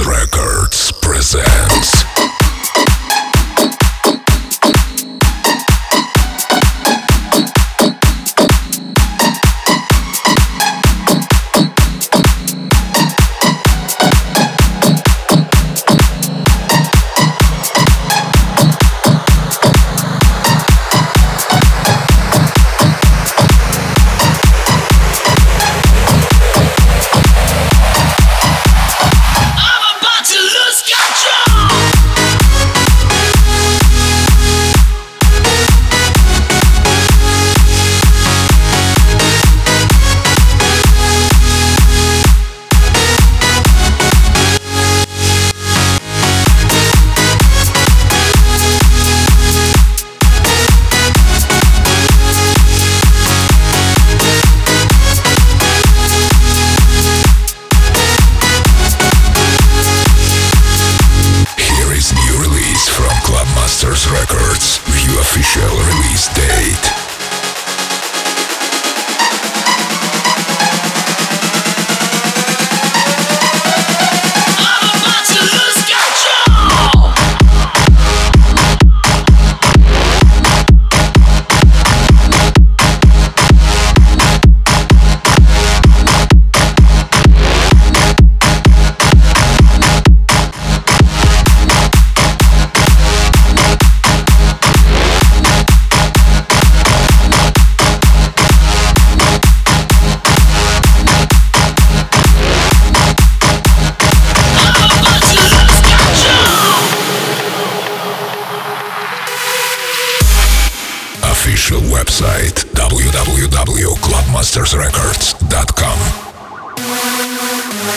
Records presents Official website www.clubmastersrecords.com.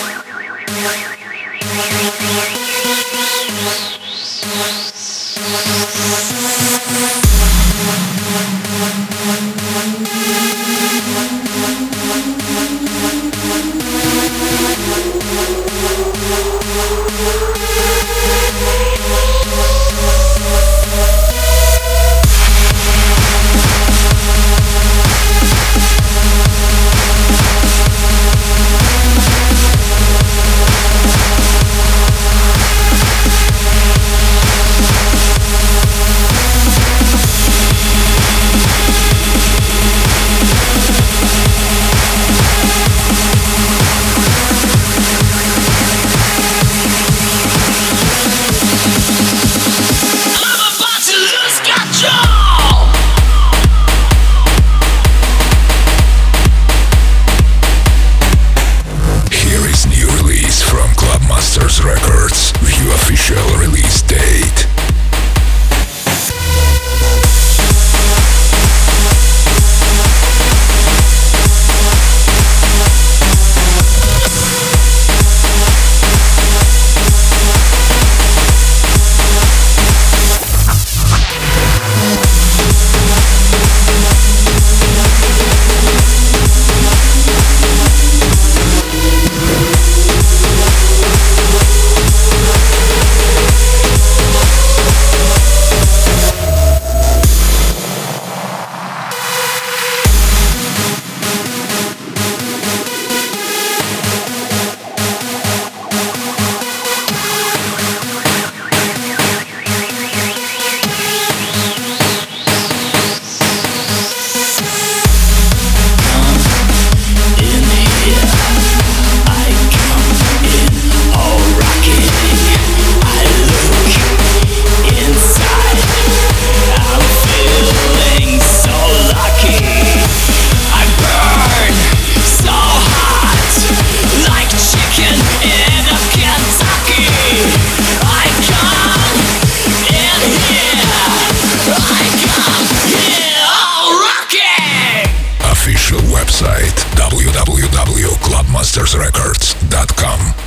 website www.clubmastersrecords.com.